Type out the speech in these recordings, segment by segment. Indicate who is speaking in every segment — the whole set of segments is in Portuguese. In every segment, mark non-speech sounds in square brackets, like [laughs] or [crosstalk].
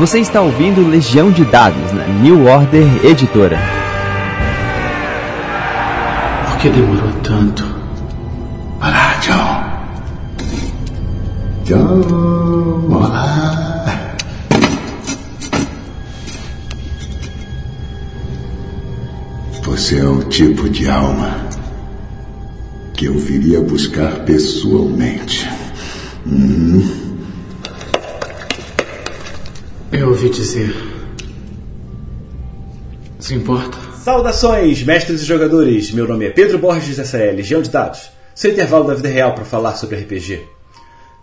Speaker 1: Você está ouvindo Legião de Dados na New Order Editora.
Speaker 2: Por que demorou tanto? Olá, John. John, olá. Você é o tipo de alma que eu viria buscar pessoalmente. Hum.
Speaker 3: Eu ouvi dizer. Se importa?
Speaker 4: Saudações, mestres e jogadores! Meu nome é Pedro Borges, essa é Legião de Dados, seu intervalo da vida real para falar sobre RPG.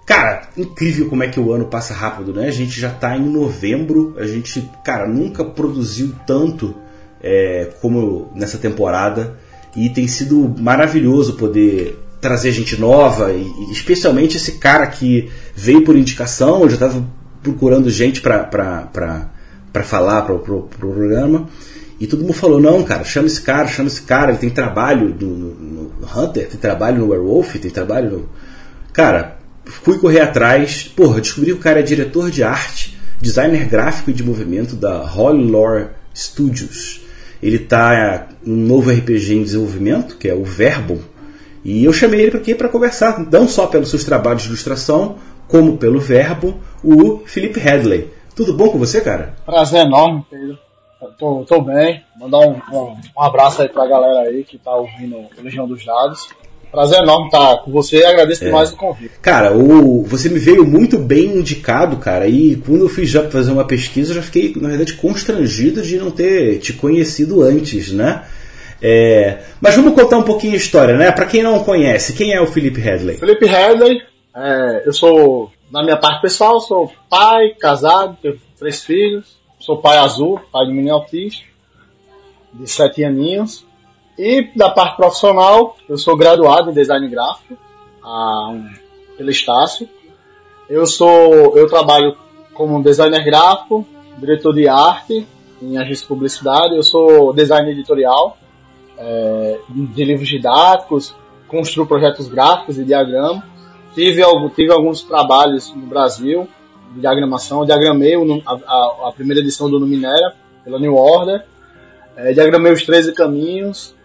Speaker 4: Cara, incrível como é que o ano passa rápido, né? A gente já tá em novembro, a gente, cara, nunca produziu tanto é, como nessa temporada e tem sido maravilhoso poder trazer gente nova e, e especialmente esse cara que veio por indicação, eu já estava procurando gente para falar para o pro, pro programa. E todo mundo falou: não, cara, chama esse cara, chama esse cara. Ele tem trabalho no, no, Hunter, tem trabalho no Werewolf, tem trabalho no. Cara, fui correr atrás. Porra, descobri que o cara é diretor de arte, designer gráfico e de movimento da Holy Lore Studios. Ele tá um novo RPG em desenvolvimento, que é o Verbo. E eu chamei ele aqui para conversar, não só pelos seus trabalhos de ilustração, como pelo verbo, o Felipe Headley. Tudo bom com você, cara?
Speaker 5: Prazer enorme, Pedro. Tô, tô bem. Mandar um, um, um, abraço aí pra galera aí que tá ouvindo o Legião dos Dados. Prazer enorme estar com você e agradeço é. demais o convite.
Speaker 4: Cara, o, você me veio muito bem indicado, cara, e quando eu fui já fazer uma pesquisa, eu já fiquei, na verdade, constrangido de não ter te conhecido antes, né? É, mas vamos contar um pouquinho a história, né? Para quem não conhece, quem é o Felipe Headley?
Speaker 5: Felipe Headley é, eu sou, na minha parte pessoal, sou pai, casado, tenho três filhos, sou pai azul, pai de menino autista, de sete aninhos. E da parte profissional, eu sou graduado em design gráfico a, um, pelo Estácio. Eu sou, eu trabalho como designer gráfico, diretor de arte em agência de publicidade. Eu sou designer editorial é, de livros didáticos, construo projetos gráficos e diagramas tive, tive alguns trabalhos no Brasil de diagramação. Eu diagramei a, a, a, primeira edição do Numinera, pela New Order. É, diagramei os 13 caminhos.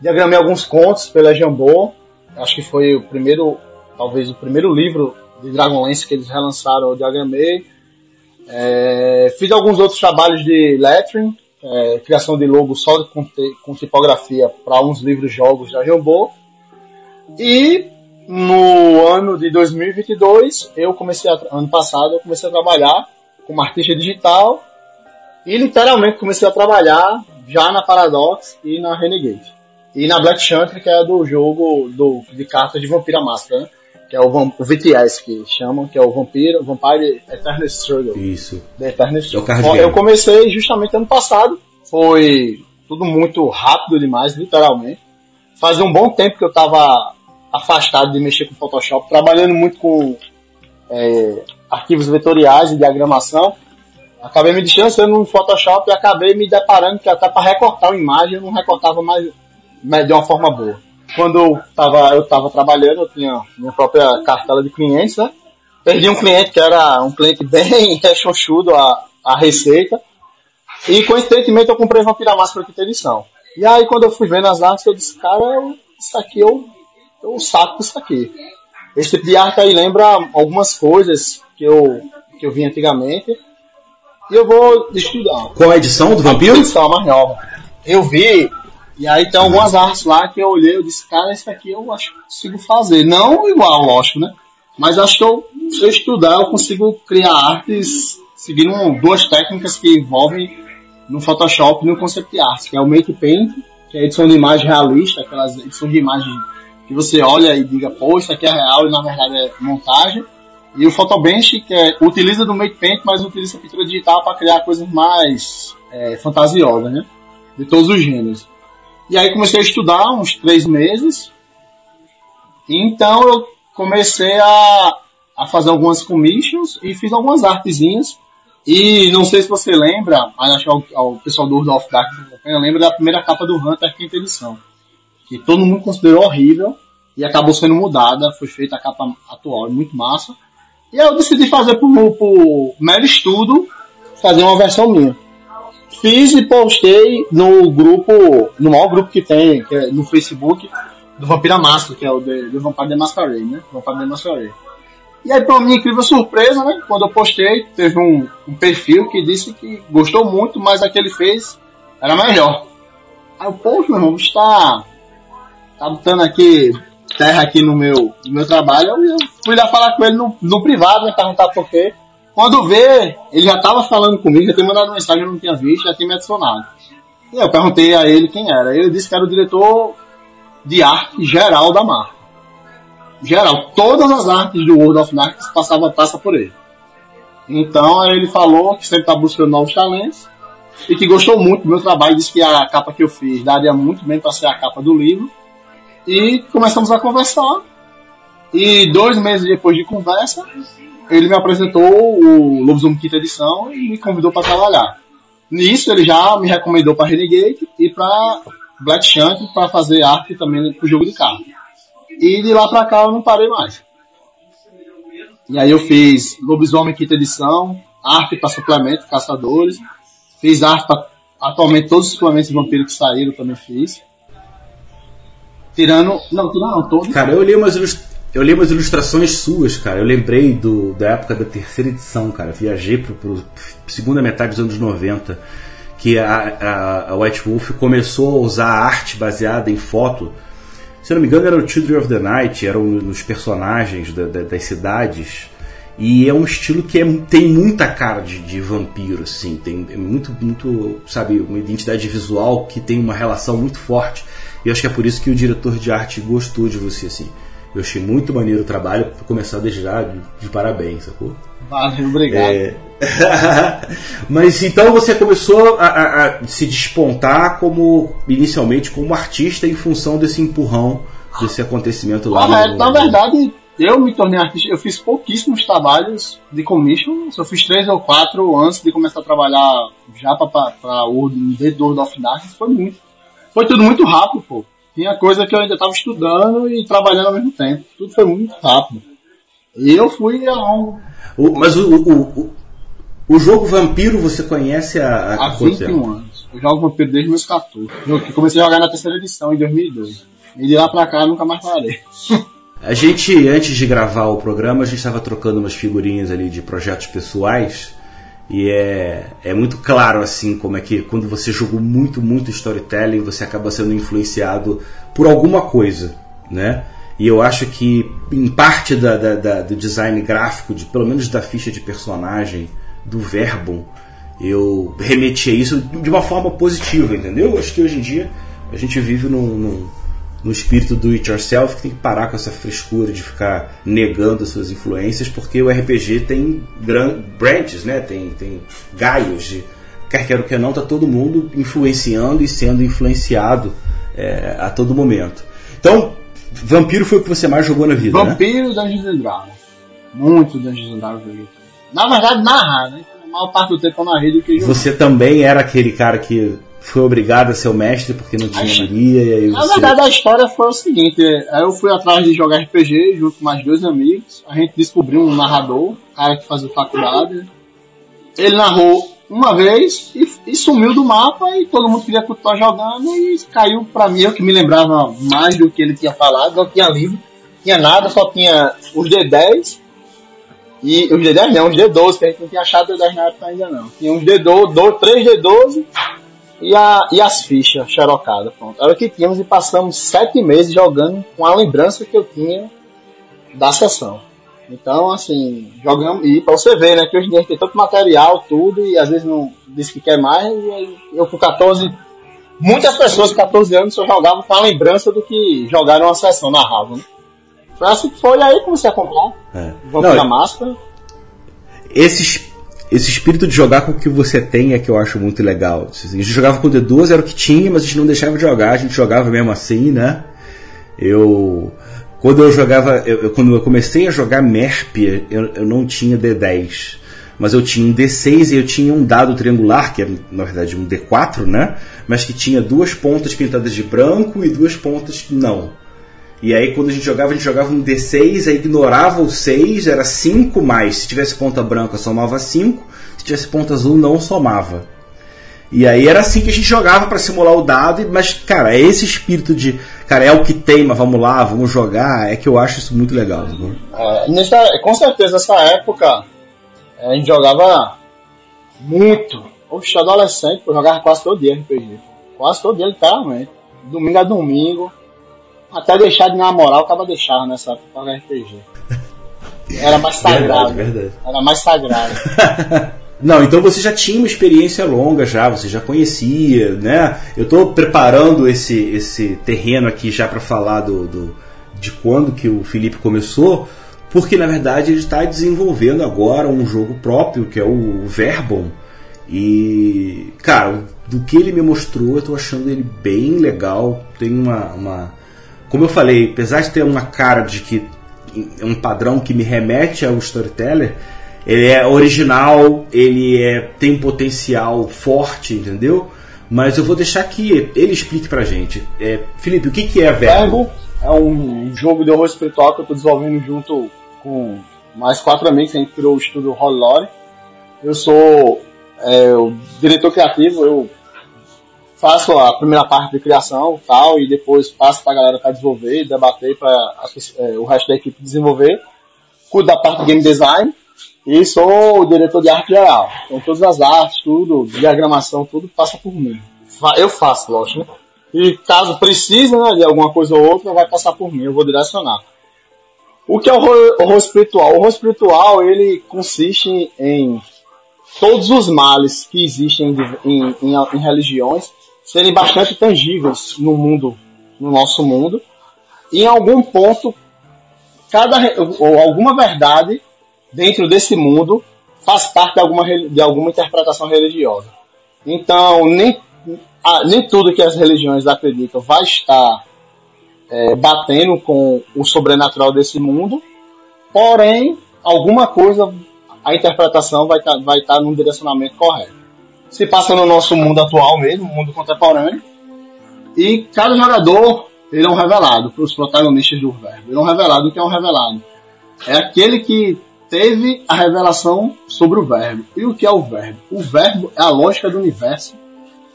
Speaker 5: Diagramei alguns contos pela Jambô. Acho que foi o primeiro, talvez o primeiro livro de Dragonlance que eles relançaram, eu diagramei. É, fiz alguns outros trabalhos de lettering, é, criação de logo só com, com tipografia para uns livros jogos da Jambô. E no ano de 2022, eu comecei a, ano passado, eu comecei a trabalhar como artista digital e literalmente comecei a trabalhar já na Paradox e na Renegade. E na Black Chanter, que é do jogo do, de cartas de Vampira Máscara, né? que é o, o VTS que chamam, que é o Vampiro, Vampire Eternal Struggle.
Speaker 4: Isso.
Speaker 5: The Eternal Struggle. É eu comecei justamente ano passado, foi tudo muito rápido demais, literalmente. Fazia um bom tempo que eu estava afastado de mexer com Photoshop, trabalhando muito com é, arquivos vetoriais e diagramação. Acabei me distanciando no Photoshop e acabei me deparando que até para recortar uma imagem eu não recortava mais de uma forma boa. Quando eu estava eu tava trabalhando, eu tinha minha própria cartela de clientes, né? Perdi um cliente que era um cliente bem [laughs] rechonchudo a, a receita. E coincidentemente eu comprei Vampira Máscara quinta edição. E aí quando eu fui vendo as artes, eu disse, cara, isso aqui eu eu saco isso aqui. Esse tipo de arte aí lembra algumas coisas que eu, que eu vi antigamente. E eu vou estudar.
Speaker 4: Qual a edição do Vampiro? A
Speaker 5: edição mais nova. Eu vi, e aí tem algumas artes lá que eu olhei e disse, cara, isso aqui eu acho que consigo fazer. Não igual, lógico, né? Mas acho que eu, se eu estudar, eu consigo criar artes seguindo duas técnicas que envolvem no Photoshop e no Concept Art, que é o Make Paint, que é a edição de imagem realista, aquelas edições de imagem que você olha e diga, isso aqui é real e na verdade é montagem. E o Photobench, que é, utiliza do Make Paint, mas utiliza a pintura digital para criar coisas mais é, fantasiosas, né? De todos os gêneros. E aí comecei a estudar uns três meses. E então eu comecei a, a fazer algumas commissions e fiz algumas artezinhas. E não sei se você lembra, mas acho que o, o pessoal do World of Dark lembra da primeira capa do Hunter, quinta edição que todo mundo considerou horrível e acabou sendo mudada, foi feita a capa atual, é muito massa. E eu decidi fazer por, por mero estudo, fazer uma versão minha. Fiz e postei no grupo, no maior grupo que tem, que é no Facebook, do Vampira Máscara, que é o do Vampire the Masquerade, né? Vampire the Masquerade. E aí, pra minha incrível surpresa, né? Quando eu postei, teve um, um perfil que disse que gostou muito, mas a que ele fez era melhor. Aí eu, poxa, meu irmão, está tá botando aqui terra aqui no meu, no meu trabalho. Eu, eu fui lá falar com ele no, no privado, né? Perguntar por quê. Quando vê, ele já tava falando comigo, já tinha mandado mensagem, eu não tinha visto, já tinha me adicionado. E eu perguntei a ele quem era. Ele disse que era o diretor de arte geral da marca. Geral, todas as artes do World of Darkness passavam passa por ele. Então aí ele falou que sempre está buscando novos talentos e que gostou muito do meu trabalho, disse que a capa que eu fiz daria muito bem para ser a capa do livro. E começamos a conversar. E dois meses depois de conversa, ele me apresentou o Lobisomem Quinta Edição e me convidou para trabalhar. Nisso ele já me recomendou para Renegade e para Black Shank para fazer arte também pro jogo de carro. E de lá para cá eu não parei mais. E aí eu fiz Lobisomem Quinta Edição, arte para suplemento, caçadores. Fiz arte para atualmente todos os suplementos de vampiro que saíram também fiz. Tirando. Não, tirando não, todos.
Speaker 4: Cara, eu li umas, ilust... eu li umas ilustrações suas, cara. Eu lembrei do, da época da terceira edição, cara. Viajei pro, pro segunda metade dos anos 90. Que a, a, a White Wolf começou a usar arte baseada em foto. Se não me engano, era o Children of the Night, eram os personagens da, da, das cidades. E é um estilo que é, tem muita cara de, de vampiro, assim. Tem é muito, muito, sabe, uma identidade visual que tem uma relação muito forte. E acho que é por isso que o diretor de arte gostou de você, assim. Eu achei muito maneiro o trabalho, por começar desde já de, de parabéns, sacou?
Speaker 5: Valeu, obrigado.
Speaker 4: É... [laughs] Mas então você começou a, a, a, se despontar como inicialmente como artista em função desse empurrão, desse acontecimento lá.
Speaker 5: Ah, no... Na verdade, eu me tornei artista, eu fiz pouquíssimos trabalhos de commission, só fiz três ou quatro antes de começar a trabalhar já para o dentro do World of Darkness, foi muito. Foi tudo muito rápido, pô. Tinha coisa que eu ainda estava estudando e trabalhando ao mesmo tempo. Tudo foi muito rápido. E eu fui a um...
Speaker 4: o, Mas o, o, o, o, jogo Vampiro você conhece há,
Speaker 5: há, há 21 anos. Eu jogo Vampiro desde meus 14. Eu comecei a jogar na terceira edição em 2002. E de lá pra cá nunca mais parei. [laughs]
Speaker 4: A gente, antes de gravar o programa, a gente estava trocando umas figurinhas ali de projetos pessoais. E é, é muito claro, assim, como é que quando você jogou muito, muito storytelling, você acaba sendo influenciado por alguma coisa, né? E eu acho que, em parte da, da, da, do design gráfico, de, pelo menos da ficha de personagem, do Verbum, eu remeti a isso de uma forma positiva, entendeu? Eu acho que hoje em dia a gente vive num, num no espírito do it yourself que tem que parar com essa frescura de ficar negando suas influências, porque o RPG tem branches, né? Tem, tem galhos de quer queira ou quer não, tá todo mundo influenciando e sendo influenciado é, a todo momento. Então, Vampiro foi o que você mais jogou na vida,
Speaker 5: Vampiro
Speaker 4: né?
Speaker 5: Dungeons and Dragons. Muito Dungeons and Dragons. Na verdade, narrar, né? A maior parte do tempo eu narrei do que
Speaker 4: jogar. Você também era aquele cara que foi obrigado a ser o mestre porque não tinha Maria e aí
Speaker 5: Na verdade a história foi o seguinte, eu fui atrás de jogar RPG junto com mais dois amigos, a gente descobriu um narrador, um cara que fazia faculdade, ele narrou uma vez e, e, sumiu do mapa e todo mundo queria continuar jogando e caiu pra mim, eu que me lembrava mais do que ele tinha falado, não tinha livro, tinha nada, só tinha os D10 e os D10 não, os D12, que a gente não tinha achado D10 na época ainda não. Tinha uns D12, 3 D12 e, a, e as fichas xerocadas, pronto. Era o que tínhamos e passamos sete meses jogando com a lembrança que eu tinha da sessão. Então, assim, jogamos. E pra você ver, né, que hoje em dia a gente tem tanto material, tudo, e às vezes não diz que quer mais, e eu com 14. Muitas pessoas com 14 anos só jogavam com a lembrança do que jogaram uma sessão na rava, né? Foi assim que foi, aí comecei a comprar. É. Vamos na máscara.
Speaker 4: Esses esse espírito de jogar com o que você tem é que eu acho muito legal. A gente jogava com o D12, era o que tinha, mas a gente não deixava de jogar, a gente jogava mesmo assim, né? Eu. Quando eu jogava. Eu, quando eu comecei a jogar MERP, eu, eu não tinha D10. Mas eu tinha um D6 e eu tinha um dado triangular, que é na verdade um D4, né? Mas que tinha duas pontas pintadas de branco e duas pontas não. E aí quando a gente jogava, a gente jogava um D6, aí ignorava o 6, era 5 mais. Se tivesse ponta branca, somava 5. se tivesse ponto azul não somava. E aí era assim que a gente jogava para simular o dado, mas, cara, é esse espírito de, cara, é o que teima, vamos lá, vamos jogar, é que eu acho isso muito legal. Né?
Speaker 5: É, nessa, com certeza, nessa época, a gente jogava muito. Oxe, adolescente, eu jogava quase todo dia RPG. Quase todo dia, literalmente. Domingo a domingo. Até deixar de namorar, o cara deixava nessa época jogar RPG. Era mais sagrado.
Speaker 4: Verdade, verdade.
Speaker 5: Era mais sagrado. [laughs]
Speaker 4: Não, então você já tinha uma experiência longa já, você já conhecia, né? Eu estou preparando esse, esse terreno aqui já para falar do, do, de quando que o Felipe começou, porque na verdade ele está desenvolvendo agora um jogo próprio que é o Verbon. E, cara, do que ele me mostrou, eu estou achando ele bem legal. Tem uma, uma. Como eu falei, apesar de ter uma cara de que é um padrão que me remete ao storyteller, ele é original, ele é, tem potencial forte, entendeu? Mas eu vou deixar que ele explique pra gente. É, Felipe, o que, que é Verbo?
Speaker 5: É um jogo de horror espiritual que eu estou desenvolvendo junto com mais quatro amigos, a gente criou o estúdio Holy Lore. Eu sou é, o diretor criativo, eu faço a primeira parte de criação tal, e depois passo para a galera para desenvolver, debater para é, o resto da equipe desenvolver. Cuido da parte de game design e sou o diretor de arte geral. Então todas as artes, tudo, diagramação, tudo passa por mim. Eu faço, lógico. Né? E caso precise né, de alguma coisa ou outra, vai passar por mim, eu vou direcionar. O que é o horror, horror espiritual? O horror espiritual ele consiste em todos os males que existem em, em, em religiões serem bastante tangíveis no mundo, no nosso mundo, e em algum ponto, cada ou alguma verdade dentro desse mundo faz parte de alguma, de alguma interpretação religiosa. Então, nem, nem tudo que as religiões acreditam vai estar é, batendo com o sobrenatural desse mundo, porém, alguma coisa, a interpretação vai estar tá, vai tá num direcionamento correto. Se passa no nosso mundo atual mesmo, mundo contemporâneo, e cada jogador ele é um revelado para os protagonistas do verbo. Ele é um revelado. O que é um revelado? É aquele que teve a revelação sobre o verbo. E o que é o verbo? O verbo é a lógica do universo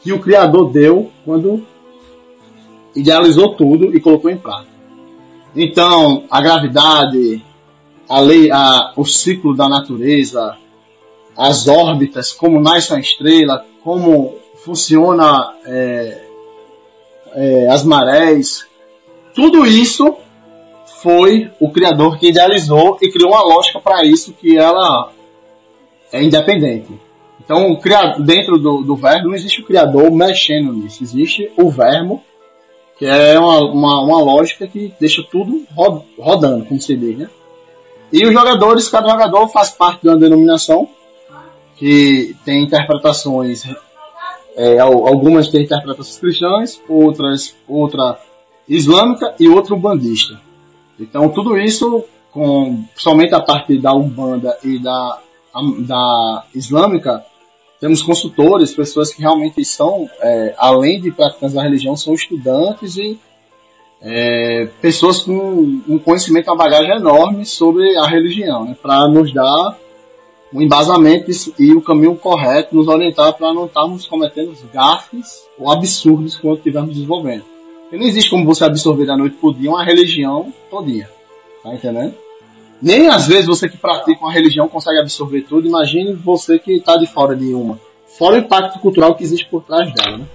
Speaker 5: que o Criador deu quando idealizou tudo e colocou em prática. Então, a gravidade, a lei, a, o ciclo da natureza, as órbitas, como nasce uma estrela, como funciona é, é, as marés, tudo isso foi o criador que idealizou e criou uma lógica para isso que ela é independente. Então, dentro do, do verbo não existe o criador mexendo nisso, existe o verbo, que é uma, uma, uma lógica que deixa tudo rodando, como se diz, né? E os jogadores, cada jogador faz parte de uma denominação que tem interpretações, é, algumas têm interpretações cristãs, outras outra islâmica e outra bandista. Então tudo isso, com somente a parte da Umbanda e da, da Islâmica, temos consultores, pessoas que realmente são, é, além de praticantes da religião, são estudantes e é, pessoas com um conhecimento, uma bagagem enorme sobre a religião, né, para nos dar um embasamento e o caminho correto, nos orientar para não estarmos cometendo gafes ou absurdos quando estivermos desenvolvendo. Porque não existe como você absorver da noite por dia uma religião todinha. Tá entendendo? Nem às vezes você que pratica uma religião consegue absorver tudo. Imagine você que está de fora de uma. Fora o impacto cultural que existe por trás dela, né?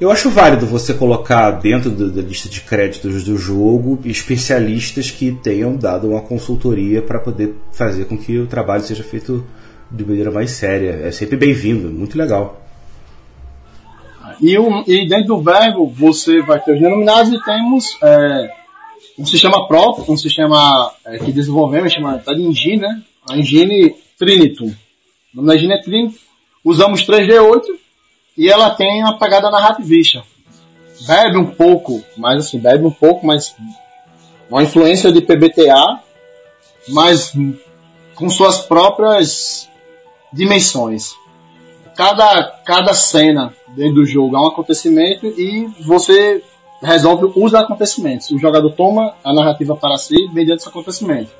Speaker 4: Eu acho válido você colocar dentro da lista de créditos do jogo especialistas que tenham dado uma consultoria para poder fazer com que o trabalho seja feito de maneira mais séria. É sempre bem-vindo, muito legal.
Speaker 5: E, e dentro do verbo você vai ter os denominados e temos é, um sistema próprio, um sistema é, que desenvolvemos, chama tá de Engine, né? A Engine Trinitum. O nome da Engine é Trinitum. Usamos 3D8 e ela tem uma pegada narrativista. Bebe um pouco, mas assim, bebe um pouco, mas uma influência de PBTA, mas com suas próprias dimensões. Cada, cada cena dentro do jogo é um acontecimento e você resolve os acontecimentos. O jogador toma a narrativa para si mediante esse acontecimento.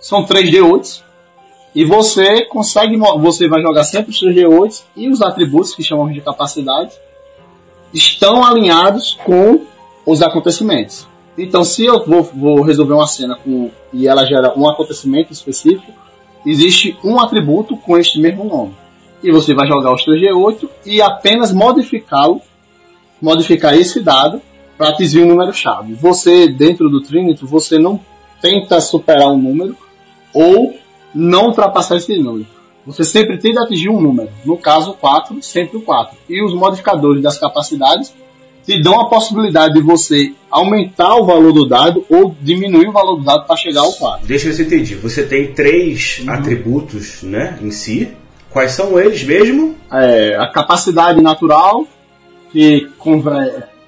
Speaker 5: São 3D8 E você consegue, você vai jogar sempre os seus G8 e os atributos que chamamos de capacidade estão alinhados com os acontecimentos. Então, se eu vou, vou resolver uma cena com, e ela gera um acontecimento específico, existe um atributo com este mesmo nome. E você vai jogar os 3G8 e apenas modificá-lo, modificar esse dado para atingir um número-chave. Você, dentro do Trinity, você não tenta superar um número ou não ultrapassar esse número. Você sempre tenta atingir um número. No caso, 4, sempre o 4. E os modificadores das capacidades te dão a possibilidade de você aumentar o valor do dado ou diminuir o valor do dado para chegar ao 4.
Speaker 4: Deixa eu ver se eu entendi. Você tem três uhum. atributos né, em si. Quais são eles mesmo?
Speaker 5: É, a capacidade natural, que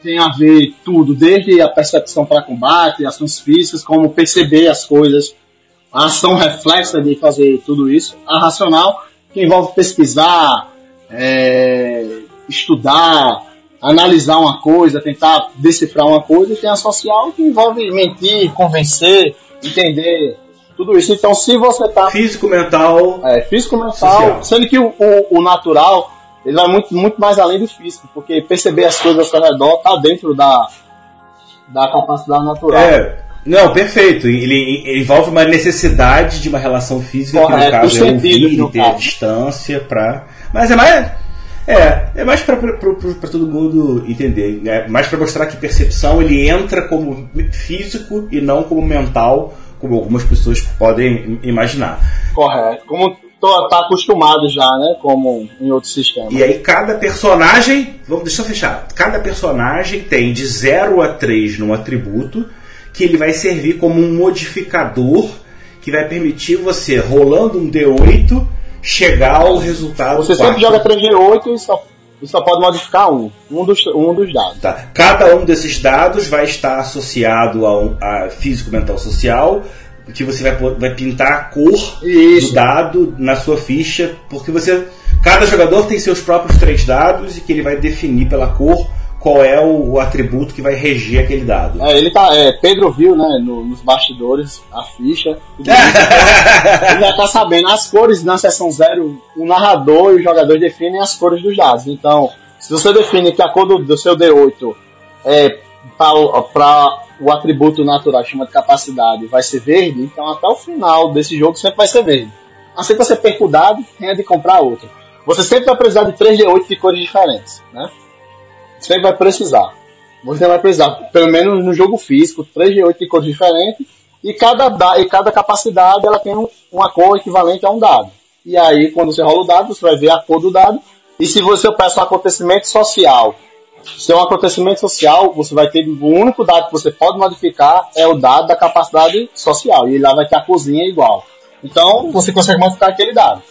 Speaker 5: tem a ver tudo, desde a percepção para combate, ações físicas, como perceber as coisas, a ação reflexa de fazer tudo isso. A racional, que envolve pesquisar, é, estudar, analisar uma coisa, tentar decifrar uma coisa, e tem a social que envolve mentir, convencer, entender tudo isso. Então, se você tá.
Speaker 4: Físico, mental.
Speaker 5: É, físico, mental. Social. Sendo que o, o, o, natural, ele vai muito, muito mais além do físico, porque perceber as coisas ao seu redor tá dentro da, da capacidade natural.
Speaker 4: É. Não, perfeito. Ele, ele, envolve uma necessidade de uma relação física, Correto, que no caso é ouvir e ter a distância para. Mas é mais é, é mais para todo mundo entender, é mais para mostrar que percepção ele entra como físico e não como mental, como algumas pessoas podem imaginar.
Speaker 5: Correto, como tá acostumado já, né, como em outros sistemas.
Speaker 4: E aí cada personagem, vamos deixa eu fechar, cada personagem tem de 0 a 3 num atributo que ele vai servir como um modificador que vai permitir você rolando um D8 chegar ao resultado.
Speaker 5: Você 4. sempre joga 3G8 e só, e só pode modificar um, um dos, um dos dados.
Speaker 4: Tá. Cada um desses dados vai estar associado a, um, a físico, mental, social, que você vai, vai pintar a cor Isso. do dado na sua ficha, porque você. Cada jogador tem seus próprios três dados e que ele vai definir pela cor qual é o, atributo que vai reger aquele dado.
Speaker 5: É, ele tá. É, Pedro viu, né, no, nos bastidores, a ficha. [laughs] ele já tá sabendo as cores na seção zero, o narrador e o jogador definem as cores dos dados. Então, se você define que a cor do, do seu D8 é para o atributo natural chama de capacidade vai ser verde, então até o final desse jogo sempre vai ser verde. Assim que você perca o dado, tenha de comprar outro. Você sempre vai precisar de 3D8 de cores diferentes, né? Você vai precisar. Você vai precisar, pelo menos no jogo físico, 3 de 8 de cores diferentes, e cada, e cada capacidade ela tem uma cor equivalente a um dado. E aí, quando você rola o dado, você vai ver a cor do dado. E se você peça um acontecimento social, se é um acontecimento social, você vai ter o único dado que você pode modificar é o dado da capacidade social. E lá vai ter a cozinha igual. Então, você consegue modificar aquele dado.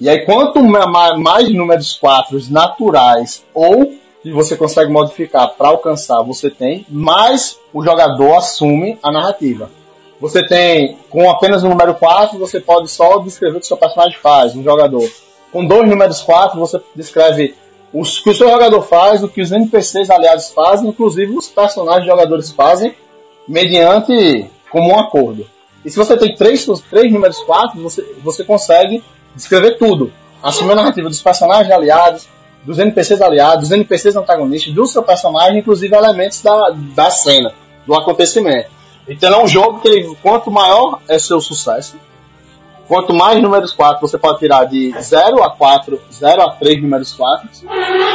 Speaker 5: E aí, quanto mais números 4 naturais ou você consegue modificar para alcançar, você tem, mas o jogador assume a narrativa. Você tem, com apenas o número 4, você pode só descrever o que seu personagem faz, um jogador. Com dois números 4, você descreve o que o seu jogador faz, o que os NPCs aliados fazem, inclusive os personagens jogadores fazem, mediante como um acordo. E se você tem três, três números 4, você, você consegue descrever tudo. Assumir a narrativa dos personagens aliados, dos NPCs aliados, dos NPCs antagonistas, do seu personagem, inclusive elementos da, da cena, do acontecimento. Então é um jogo que quanto maior é seu sucesso, quanto mais números 4 você pode tirar de 0 a 4, 0 a 3 números 4,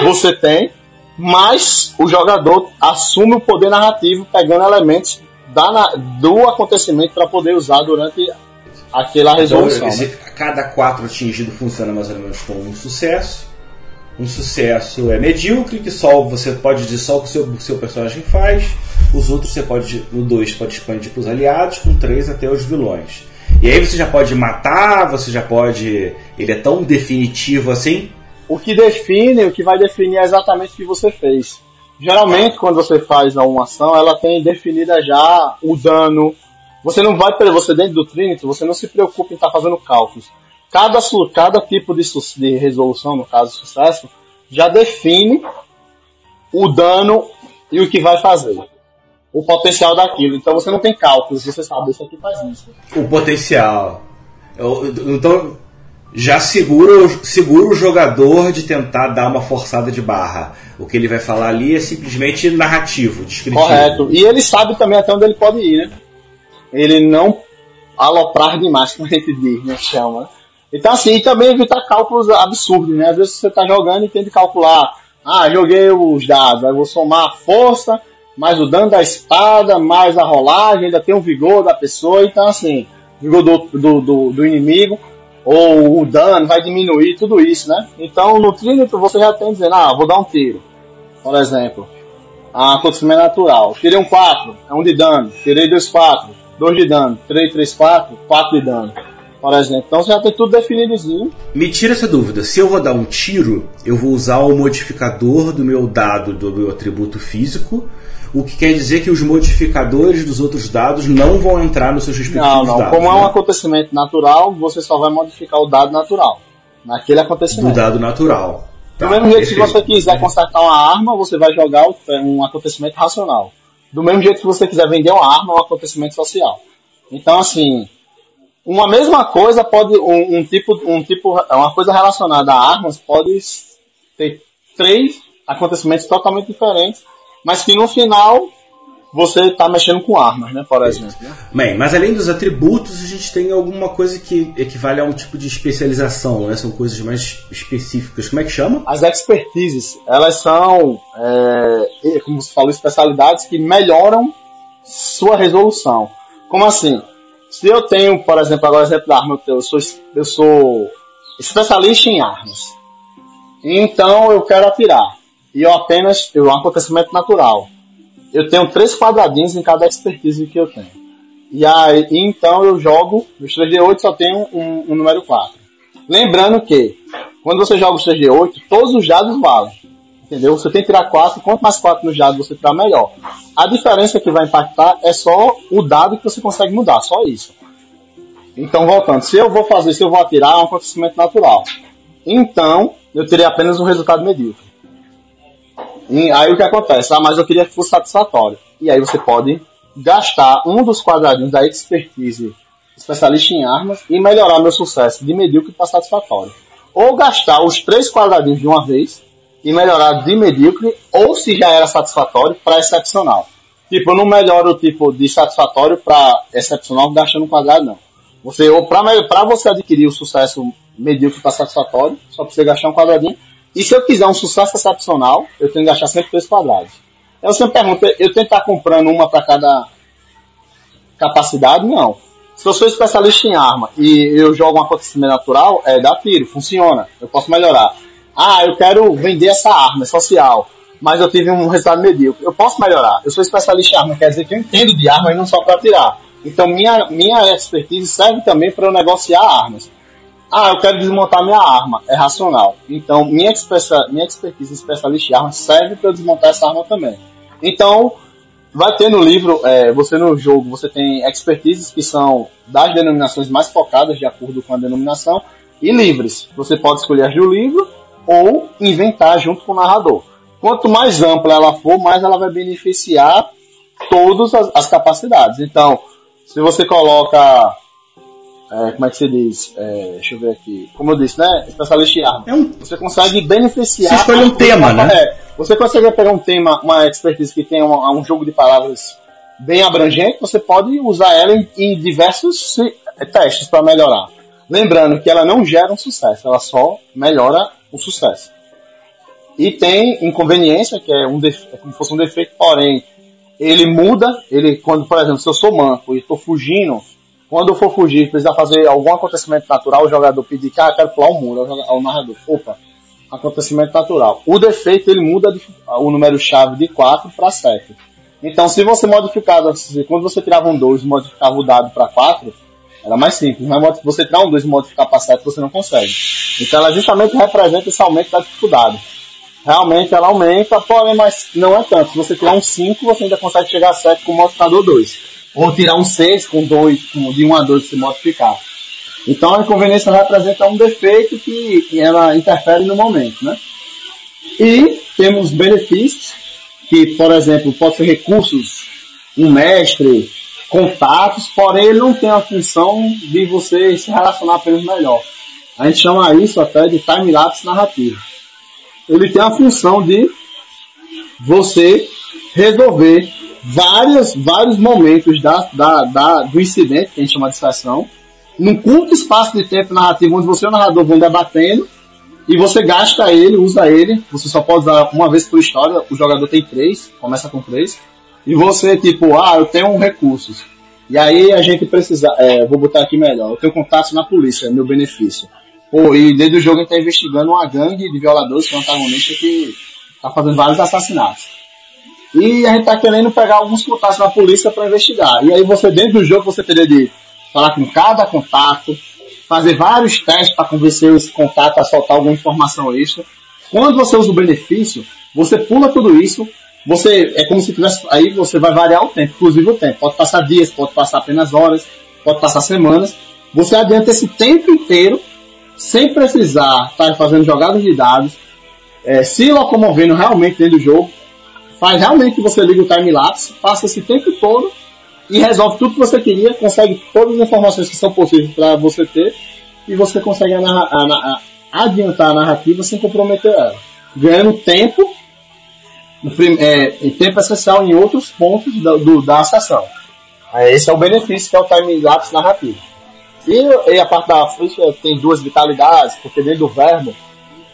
Speaker 5: você tem, mais o jogador assume o poder narrativo pegando elementos da, do acontecimento para poder usar durante aquela então, resolução. Então, esse,
Speaker 4: né? Cada 4 atingido funciona mais ou menos como um sucesso um sucesso é medíocre, que só você pode dizer só o que o seu, seu personagem faz, os outros você pode, no 2 pode expandir para os aliados, com 3 até os vilões. E aí você já pode matar, você já pode. Ele é tão definitivo assim.
Speaker 5: O que define, o que vai definir é exatamente o que você fez. Geralmente, quando você faz uma ação, ela tem definida já o dano. Você não vai, você dentro do Trinity, você não se preocupa em estar tá fazendo cálculos cada, cada tipo de, de resolução, no caso sucesso, já define o dano e o que vai fazer. O potencial daquilo. Então você não tem cálculos, você sabe, isso aqui faz isso.
Speaker 4: O potencial. Eu- então, já segura, o- segura o jogador de tentar dar uma forçada de barra. O que ele vai falar ali é simplesmente narrativo, descritivo.
Speaker 5: Correto. E ele sabe também até onde ele pode ir, né? Ele não aloprar demais, como a gente diz, né? Chama. Então, assim, e também evitar cálculos absurdos, né? Às vezes você tá jogando e tem que calcular. Ah, joguei os dados, aí vou somar a força, mais o dano da espada, mais a rolagem, ainda tem o vigor da pessoa, então assim, vigor do, do, do, do inimigo, ou o dano vai diminuir, tudo isso, né? Então no trímetro você já tem dizendo, ah, vou dar um tiro, por exemplo. Ah, acontecimento natural. Tirei um 4, é um de dano. Tirei dois 4, 2 de dano. Tirei 3, 4, 4 de dano. Por exemplo. Então você já tem tudo definidozinho.
Speaker 4: Me tira essa dúvida. Se eu vou dar um tiro, eu vou usar o modificador do meu dado, do meu atributo físico, o que quer dizer que os modificadores dos outros dados não vão entrar nos seus respectivos
Speaker 5: Não, não.
Speaker 4: dados.
Speaker 5: Como é um
Speaker 4: né?
Speaker 5: acontecimento natural, você só vai modificar o dado natural. Naquele
Speaker 4: Do
Speaker 5: acontecimento.
Speaker 4: dado natural.
Speaker 5: Do
Speaker 4: Tá,
Speaker 5: mesmo jeito, se
Speaker 4: perfeito.
Speaker 5: você quiser consertar uma arma, você vai jogar o- um acontecimento racional. Do mesmo jeito que você quiser vender uma arma, é um acontecimento social. Então, assim, uma mesma coisa pode, um, um tipo, um tipo, uma coisa relacionada a armas pode ter três acontecimentos totalmente diferentes, mas que no final você está mexendo com armas, né, por exemplo. né?
Speaker 4: Bem, mas além dos atributos, a gente tem alguma coisa que equivale a um tipo de especialização, né? São coisas mais específicas. Como é que chama?
Speaker 5: As expertises, elas são, é, como você falou, especialidades que melhoram sua resolução. Como assim? Se eu tenho, por exemplo, agora exemplo da arma, eu sou, eu sou especialista em armas. Então eu quero atirar. E eu apenas, é um acontecimento natural. Eu tenho três quadradinhos em cada expertise que eu tenho. E aí, então eu jogo, nos 3D8 só tenho um, um número 4. Lembrando que, quando você joga os 3D8, todos os dados valem. Entendeu? Você tem que tirar 4, quanto mais 4 nos dados você tirar, melhor. A diferença que vai impactar é só o dado que você consegue mudar, só isso. Então, voltando, se eu vou fazer, se eu vou atirar, é um acontecimento natural. Então, eu terei apenas um resultado medíocre. E aí o que acontece? Ah, mas eu queria que fosse satisfatório. E aí você pode gastar um dos quadradinhos da expertise especialista em armas e melhorar meu sucesso de medíocre para satisfatório. Ou gastar os três quadradinhos de uma vez e melhorar de medíocre, ou se já era satisfatório, para excepcional. Tipo, eu não melhoro o tipo de satisfatório para excepcional gastando um quadrado, não. Você, ou para você adquirir o sucesso medíocre para satisfatório, só precisa gastar um quadradinho. E se eu quiser um sucesso excepcional, eu tenho que gastar sempre três quadrados. Eu sempre pergunto, eu tenho que estar comprando uma para cada capacidade? Não. Se eu sou especialista em arma e eu jogo um acontecimento natural, é dá tiro, funciona. Eu posso melhorar. Ah, eu quero vender essa arma, é social, mas eu tive um resultado medíocre. Eu posso melhorar. Eu sou especialista em arma, quer dizer que eu entendo de arma e não só para atirar. Então minha, minha expertise serve também para eu negociar armas. Ah, eu quero desmontar minha arma. É racional. Então, minha, minha expertise especialista em armas serve para eu desmontar essa arma também. Então, vai ter no livro, é, você no jogo, você tem expertises que são das denominações mais focadas de acordo com a denominação e livres. Você pode escolher as do livro ou inventar junto com o narrador. Quanto mais ampla ela for, mais ela vai beneficiar todas as, as capacidades. Então, se você coloca é, como é que se diz? É, deixa eu ver aqui. Como eu disse, né? Especialista em arma.
Speaker 4: É um-
Speaker 5: Você consegue beneficiar.
Speaker 4: Você escolhe um tema, né?
Speaker 5: É, você consegue pegar um tema, uma expertise que tem um, um jogo de palavras bem abrangente, você pode usar ela em, em diversos testes para melhorar. Lembrando que ela não gera um sucesso, ela só melhora o sucesso. E tem inconveniência, que é, um é como se fosse um defeito, porém, ele muda, ele, quando, por exemplo, se eu sou manco e estou fugindo, quando eu for fugir, precisar fazer algum acontecimento natural, o jogador pedir que ah, quero pular o muro, o narrador, opa, acontecimento natural. O defeito, ele muda o número-chave de 4 para 7. Então, se você modificava, quando você tirava um 2 e modificava o dado para 4, era mais simples. Mas você tirar um 2 e modificar para 7, você não consegue. Então, ela justamente representa esse aumento da dificuldade. Realmente ela aumenta, porém, mas não é tanto. Se você tirar um 5, você ainda consegue chegar a 7 com o modificador 2. Ou tirar um 6 com 2, com, de 1 a 2 se modificar. Então a inconveniência representa um defeito que que ela interfere no momento, né? E temos benefícios, que, por exemplo, pode ser recursos, um mestre, contatos, porém ele não tem a função de você se relacionar apenas melhor. A gente chama isso até de time-lapse narrativo. Ele tem a função de você resolver vários, vários momentos da, da, da, do incidente, que a gente chama de sessão, num curto espaço de tempo narrativo, onde você e o narrador vão debatendo, e você gasta ele, usa ele, você só pode usar uma vez por história, o jogador tem três, começa com três, e você, tipo, ah, eu tenho recursos. E aí a gente precisa, é, vou botar aqui melhor, eu tenho contato na polícia, é meu benefício. Pô, e desde o jogo a gente tá investigando uma gangue de violadores que é um antagonista que tá fazendo vários assassinatos. E a gente tá querendo pegar alguns contatos na polícia para investigar. E aí você, dentro do jogo, você teria de falar com cada contato, fazer vários testes para convencer esse contato a soltar alguma informação isso. Quando você usa o benefício, você pula tudo isso, você é como se tivesse aí você vai variar o tempo, inclusive o tempo. Pode passar dias, pode passar apenas horas, pode passar semanas. Você adianta esse tempo inteiro sem precisar estar fazendo jogadas de dados, é, se locomovendo realmente dentro do jogo, faz realmente que você liga o time-lapse, passa esse tempo todo e resolve tudo que você queria, consegue todas as informações que são possíveis para você ter e você consegue a a, a, adiantar a narrativa sem comprometer ela. Ganhando tempo, é, tempo essencial em outros pontos do, do, da sessão. Esse é o benefício que é o time-lapse narrativo. E, e, a parte da ficha tem duas vitalidades, porque dentro do verbo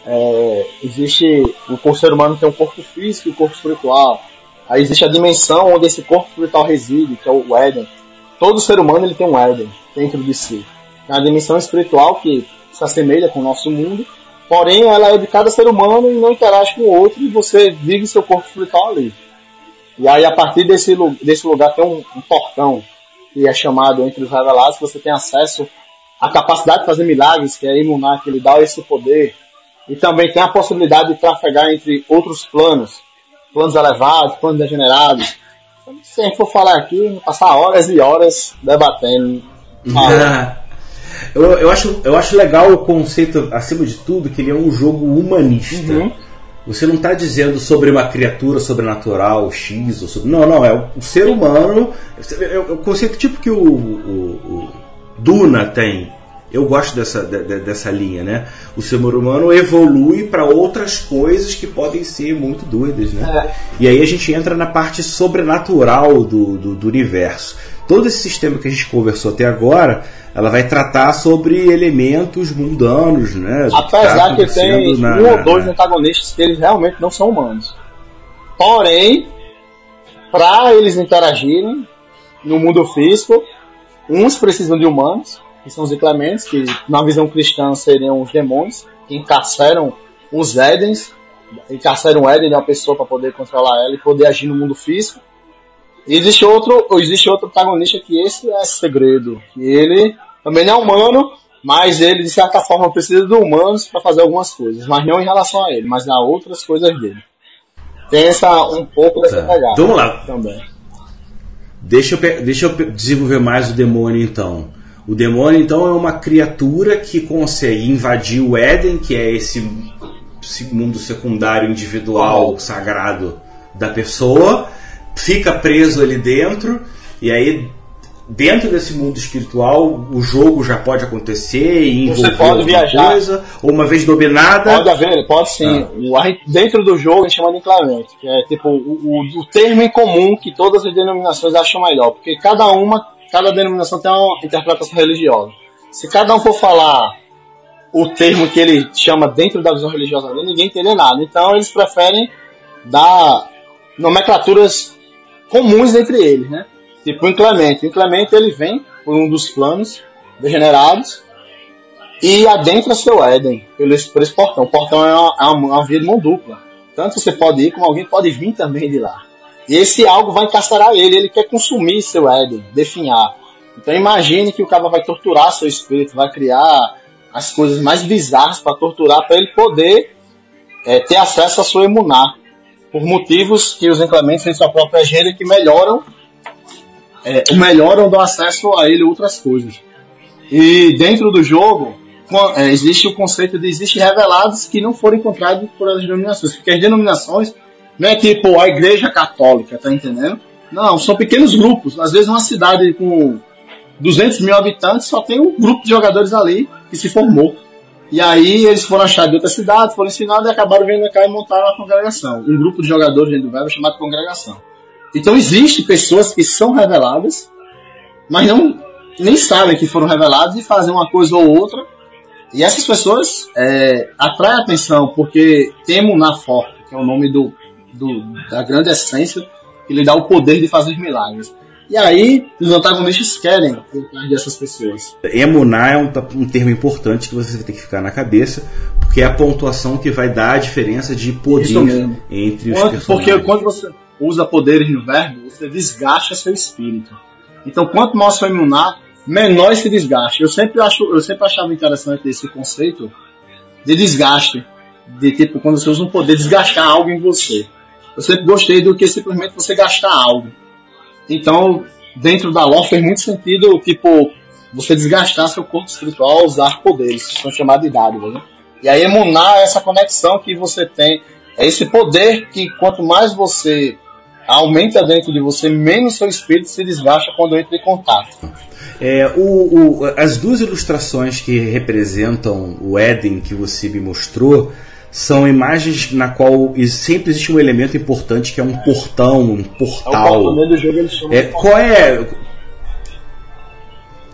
Speaker 5: é, existe o ser humano tem um corpo físico e um corpo espiritual. Aí existe a dimensão onde esse corpo espiritual reside, que é o Éden. Todo ser humano ele tem um Éden dentro de si. É a dimensão espiritual que se assemelha com o nosso mundo, porém ela é de cada ser humano e não interage com o outro e você vive seu corpo espiritual ali. E aí a partir desse, desse lugar tem um, um portão que é chamado entre os revelados, você tem acesso à capacidade de fazer milagres, que é imunar, que ele dá esse poder. E também tem a possibilidade de trafegar entre outros planos, planos elevados, planos degenerados. Se a gente for falar aqui, passar horas e horas debatendo. [laughs]
Speaker 4: eu, eu, acho, eu acho legal o conceito, acima de tudo, que ele é um jogo humanista. Uhum. Você não está dizendo sobre uma criatura sobrenatural X ou sobre. Não, não, é o, ser humano. É o conceito tipo que o, o, o Duna tem. Eu gosto dessa, de, dessa linha, né? O ser humano evolui para outras coisas que podem ser muito doidas, né? É. E aí a gente entra na parte sobrenatural do, do, do universo. Todo esse sistema que a gente conversou até agora ela vai tratar sobre elementos mundanos, né?
Speaker 5: Apesar que, tá que tem na, um ou dois antagonistas que eles realmente não são humanos. Porém, para eles interagirem no mundo físico, uns precisam de humanos, que são os inclementes, que na visão cristã seriam os demônios, que encarceram os Edens, encarceram o Eden de uma pessoa para poder controlar ela e poder agir no mundo físico. E existe outro, existe outro protagonista que esse é segredo, que ele também não é humano, mas ele de certa forma precisa de humanos para fazer algumas coisas, mas não em relação a ele, mas a outras coisas dele. Tem essa, um pouco dessa tá. pegada.
Speaker 4: Vamos lá. Também. Deixa eu, deixa eu desenvolver mais o demônio então. O demônio então é uma criatura que consegue invadir o Éden, que é esse mundo secundário individual sagrado da pessoa, fica preso ali dentro e aí dentro desse mundo espiritual o jogo já pode acontecer e
Speaker 5: envolver Você pode viajar.
Speaker 4: coisa, ou uma vez dominada.
Speaker 5: Pode haver, pode sim. Ah. Dentro do jogo a gente chama de enclavamento, que é tipo o, o, o, termo em comum que todas as denominações acham melhor, porque cada uma, cada denominação tem uma interpretação religiosa. Se cada um for falar o termo que ele chama dentro da visão religiosa dele, ninguém entende nada. Então eles preferem dar nomenclaturas comuns entre eles, né? Tipo o inclemente. O inclemente ele vem por um dos planos degenerados e adentra seu Éden pelo, por esse portão. O portão é uma, é uma via de mão dupla. Tanto você pode ir, como alguém pode vir também de lá. E esse algo vai encarcerar ele, ele quer consumir seu Éden, definhar. Então imagine que o cara vai torturar seu espírito, vai criar as coisas mais bizarras para torturar, para ele poder é, ter acesso à sua emuná. Por motivos que os inclementes têm sua própria agenda que melhoram é, melhoram do acesso a ele outras coisas. E dentro do jogo é, existe o conceito de existem revelados que não foram encontrados por as denominações, porque as denominações não é tipo a igreja católica, tá entendendo? Não, são pequenos grupos. Às vezes uma cidade com 200 mil habitantes só tem um grupo de jogadores ali que se formou. E aí eles foram achados de outra cidade, foram ensinados e acabaram vindo cá e montaram a congregação. Um grupo de jogadores dentro do verbo chamado congregação. Então existe pessoas que são reveladas, mas não nem sabem que foram reveladas e fazem uma coisa ou outra. E essas pessoas é, atraem atenção porque temo na forte, que é o nome do, do, da grande essência, que lhe dá o poder de fazer milagres. E aí, os antagonistas querem perder essas pessoas.
Speaker 4: Emuná é um, um, termo importante que você ter que ficar na cabeça, porque é a pontuação que vai dar a diferença de poder entre os
Speaker 5: quando,
Speaker 4: personagens.
Speaker 5: Porque quando você usa poderes no verbo, você desgasta seu espírito. Então, quanto mais você emunar, menor esse desgaste. Eu sempre, acho, eu sempre achava interessante esse conceito de desgaste. De tipo, quando você usa um poder, desgastar algo em você. Eu sempre gostei do que simplesmente você gastar algo. Então, dentro da lore fez muito sentido, tipo, você desgastar seu corpo espiritual ao usar poderes, que são chamados de dádivas. Né? E aí emunar essa conexão que você tem, é esse poder que quanto mais você aumenta dentro de você, menos seu espírito se desgasta quando entra em contato.
Speaker 4: É, o, o, as duas ilustrações que representam o Éden que você me mostrou, são imagens na qual sempre existe um elemento importante que é um portão, um portal.
Speaker 5: É
Speaker 4: é, qual é,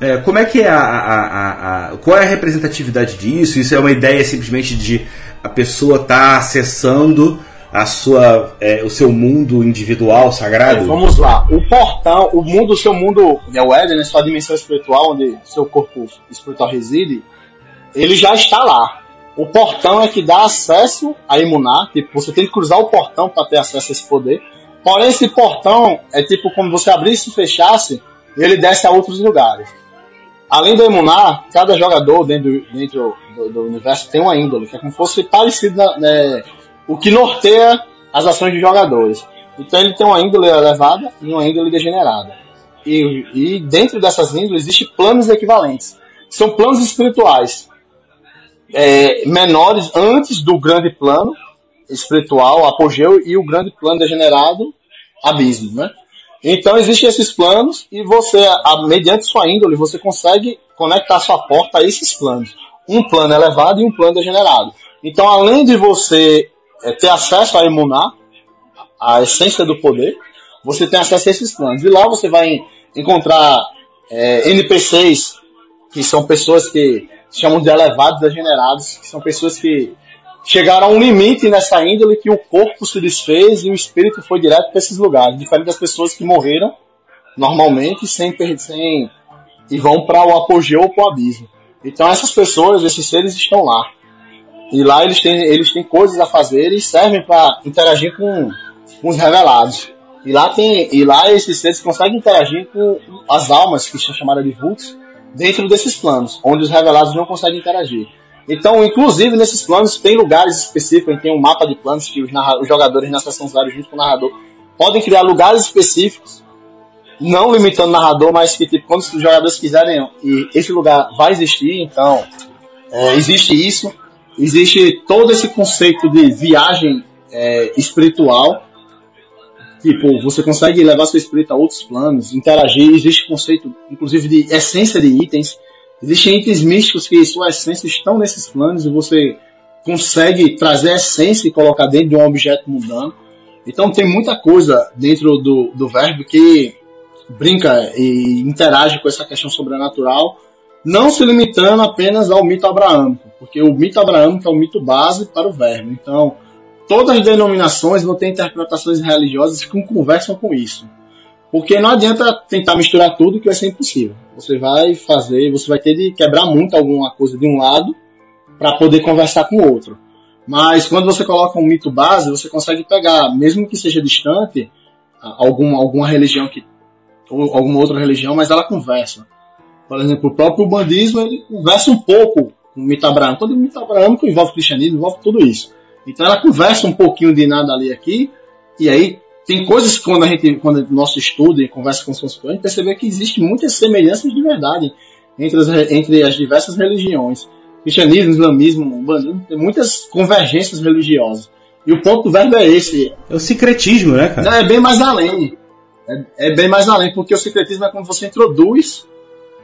Speaker 4: é, como é que é a, a, a, a, qual é a representatividade disso? Isso é uma ideia simplesmente de a pessoa estar tá acessando a sua, é, o seu mundo individual sagrado? É,
Speaker 5: vamos lá. O portão, o mundo, o seu mundo, é o Éden, né, sua dimensão espiritual, onde seu corpo espiritual reside, ele já está lá. O portão é que dá acesso a Imunar, tipo, você tem que cruzar o portão para ter acesso a esse poder. Porém, esse portão é tipo como você abrisse e fechasse, e ele desce a outros lugares. Além do Imunar, cada jogador dentro, dentro do, do, universo tem uma índole, que é como se fosse parecido né, o que norteia as ações de jogadores. Então ele tem uma índole elevada e uma índole degenerada. E, e dentro dessas índoles existem planos equivalentes. São planos espirituais é, menores antes do grande plano espiritual, apogeu, e o grande plano degenerado, abismo, né? Então existem esses planos e você, mediante sua índole, você consegue conectar sua porta a esses planos. Um plano elevado e um plano degenerado. Então, além de você é, ter acesso a emunar, a essência do poder, você tem acesso a esses planos. E lá você vai encontrar é, NPCs, que são pessoas que chamam de elevados degenerados, que são pessoas que chegaram a um limite nessa índole que o corpo se desfez e o espírito foi direto para esses lugares, diferente das pessoas que morreram normalmente sem, sem e vão para o apogeu ou para o abismo. Então essas pessoas, esses seres estão lá. E lá eles têm, eles têm coisas a fazer e servem para interagir com, com os revelados. E lá tem, e lá esses seres conseguem interagir com as almas que são chamadas de vultos dentro desses planos, onde os revelados não conseguem interagir. Então, inclusive nesses planos, tem lugares específicos, tem um mapa de planos que os, os jogadores na sessão zero junto com o narrador podem criar lugares específicos, não limitando o narrador, mas que tipo, quando os jogadores quiserem, e esse lugar vai existir, então é, existe isso, existe todo esse conceito de viagem é, espiritual Tipo, você consegue levar seu espírito a outros planos, interagir. Existe conceito, inclusive, de essência de itens. Existem itens místicos que sua essência estão nesses planos e você consegue trazer a essência e colocar dentro de um objeto mundano. Então tem muita coisa dentro do, do verbo que brinca e interage com essa questão sobrenatural, não se limitando apenas ao mito abraâmico, porque o mito abraâmico é o mito base para o verbo. Então, todas as denominações vão ter interpretações religiosas que conversam com isso. Porque não adianta tentar misturar tudo que vai ser impossível. Você vai fazer, você vai ter de quebrar muito alguma coisa de um lado para poder conversar com o outro. Mas quando você coloca um mito base, você consegue pegar, mesmo que seja distante, alguma, alguma religião que ou alguma outra religião, mas ela conversa. Por exemplo, o próprio bandismo ele conversa um pouco com o mito abraâmico. Quando o mito abraâmico envolve cristianismo, envolve tudo isso. Então ela conversa um pouquinho de nada ali aqui, e aí tem coisas que quando a gente, quando o nosso estudo e conversa com os seus a gente percebe que existe muitas semelhanças de verdade entre as, entre as diversas religiões. Cristianismo, islamismo, bandismo, tem muitas convergências religiosas. E o ponto do verbo é esse.
Speaker 4: É o secretismo, né, cara?
Speaker 5: Não, é bem mais além. É, é bem mais além, porque o sincretismo é quando você introduz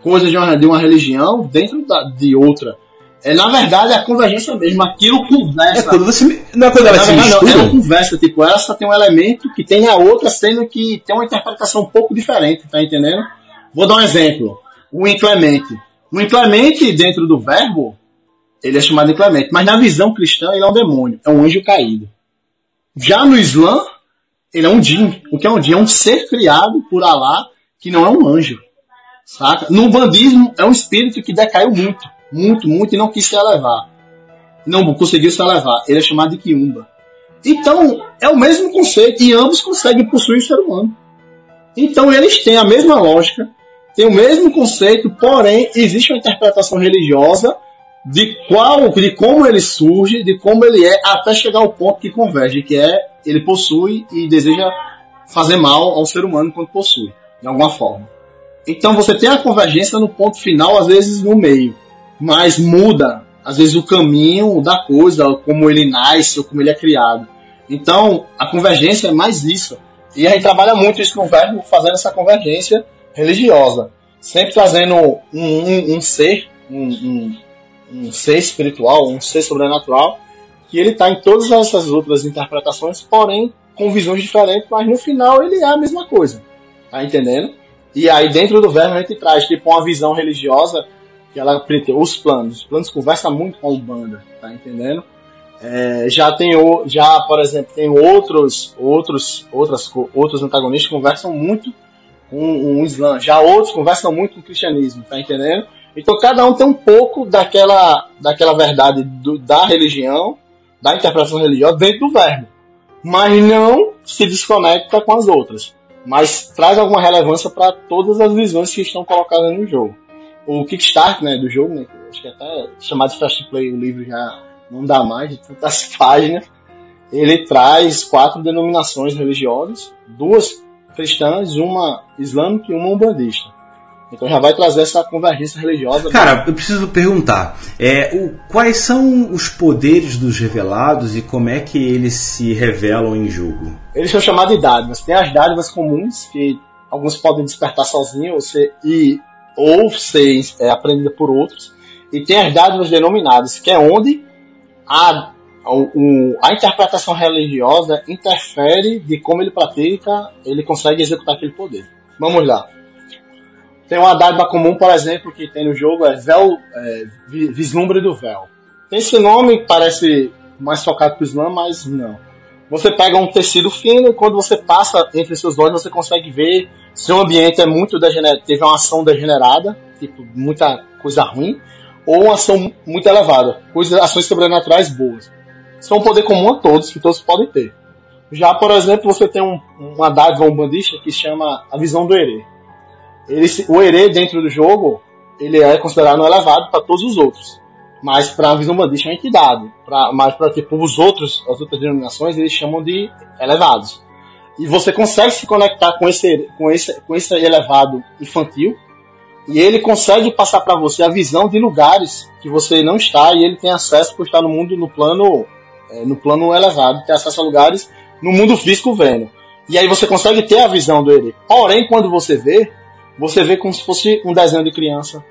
Speaker 5: coisas de uma, de uma religião dentro da, de outra. É, na verdade, é a convergência mesmo. Aquilo conversa.
Speaker 4: É quando você. Não é quando ela
Speaker 5: Na
Speaker 4: se
Speaker 5: verdade, não, ela conversa, tipo, ela só tem um elemento que tem a outra, sendo que tem uma interpretação um pouco diferente, tá entendendo? Vou dar um exemplo. O inclemente. O inclemente, dentro do verbo, ele é chamado inclemente, mas na visão cristã ele é um demônio, é um anjo caído. Já no Islã, ele é um jin. O que é um jin? É um ser criado por Alá que não é um anjo. Saca? No bandismo, é um espírito que decaiu muito, muito, muito e não quis se elevar. Não conseguiu se elevar. Ele é chamado de Kiumba. Então, é o mesmo conceito e ambos conseguem possuir o ser humano. Então, eles têm a mesma lógica, têm o mesmo conceito, porém, existe uma interpretação religiosa de qual, de como ele surge, de como ele é, até chegar ao ponto que converge, que é ele possui e deseja fazer mal ao ser humano quando possui, de alguma forma. Então você tem a convergência no ponto final, às vezes no meio, mas muda, às vezes, o caminho da coisa, como ele nasce ou como ele é criado. Então a convergência é mais isso. E a gente trabalha muito isso no verbo, fazendo essa convergência religiosa, sempre trazendo um, um, um ser, um, um ser espiritual, um ser sobrenatural, que ele está em todas essas outras interpretações, porém com visões diferentes, mas no final ele é a mesma coisa. Tá entendendo? E aí dentro do verbo a gente traz tipo uma visão religiosa que ela os planos. Os planos conversam muito com a Umbanda, tá entendendo? É, já tem o, já por exemplo tem outros outros outras outros antagonistas que conversam muito com o Islã. Já outros conversam muito com o cristianismo, tá entendendo? Então cada um tem um pouco daquela daquela verdade do- da religião, da interpretação religiosa dentro do verbo, mas não se desconecta com as outras mas traz alguma relevância para todas as visões que estão colocadas no jogo. O Kickstart né, do jogo, né, acho que até chamado de Fast Play, o livro já não dá mais de tantas [laughs] páginas, ele traz quatro denominações religiosas, duas cristãs, uma islâmica e uma umbandista. Então já vai trazer essa convergência religiosa.
Speaker 4: Cara, eu preciso perguntar: é, o- quais são os poderes dos revelados e como é que eles se revelam em jogo?
Speaker 5: Eles são chamados de dádivas. Tem as dádivas comuns, que alguns podem despertar sozinhos e, ou ser é, aprendida por outros. E tem as dádivas denominadas, que é onde a, o- a interpretação religiosa interfere de como ele pratica, ele consegue executar aquele poder. Vamos lá. Tem uma dádiva comum, por exemplo, que tem no jogo, é véu, é, vi- vislumbre do véu. Esse nome, parece mais focado para o Islã, mas não. Você pega um tecido fino e quando você passa entre seus olhos você consegue ver se o ambiente é muito degenerado, teve uma ação degenerada, tipo muita coisa ruim, ou uma ação muito elevada, coisas, ações sobrenaturais boas. Isso é um poder comum a todos, que todos podem ter. Já, por exemplo, você tem um, uma dádiva umbandista que chama a visão do Herê. Ele, o Herê dentro do jogo, ele é considerado um elevado para todos os outros. Mas para a visão bandista é uma entidade. Pra, mas para tipo, os outros, as outras denominações, eles chamam de elevados. E você consegue se conectar com esse, com esse, com esse elevado infantil. E ele consegue passar para você a visão de lugares que você não está e ele tem acesso por estar no mundo no plano é, no plano elevado, tem acesso a lugares no mundo físico vendo. E aí você consegue ter a visão do Ere. Porém, quando você vê, você vê como se fosse um desenho de criança.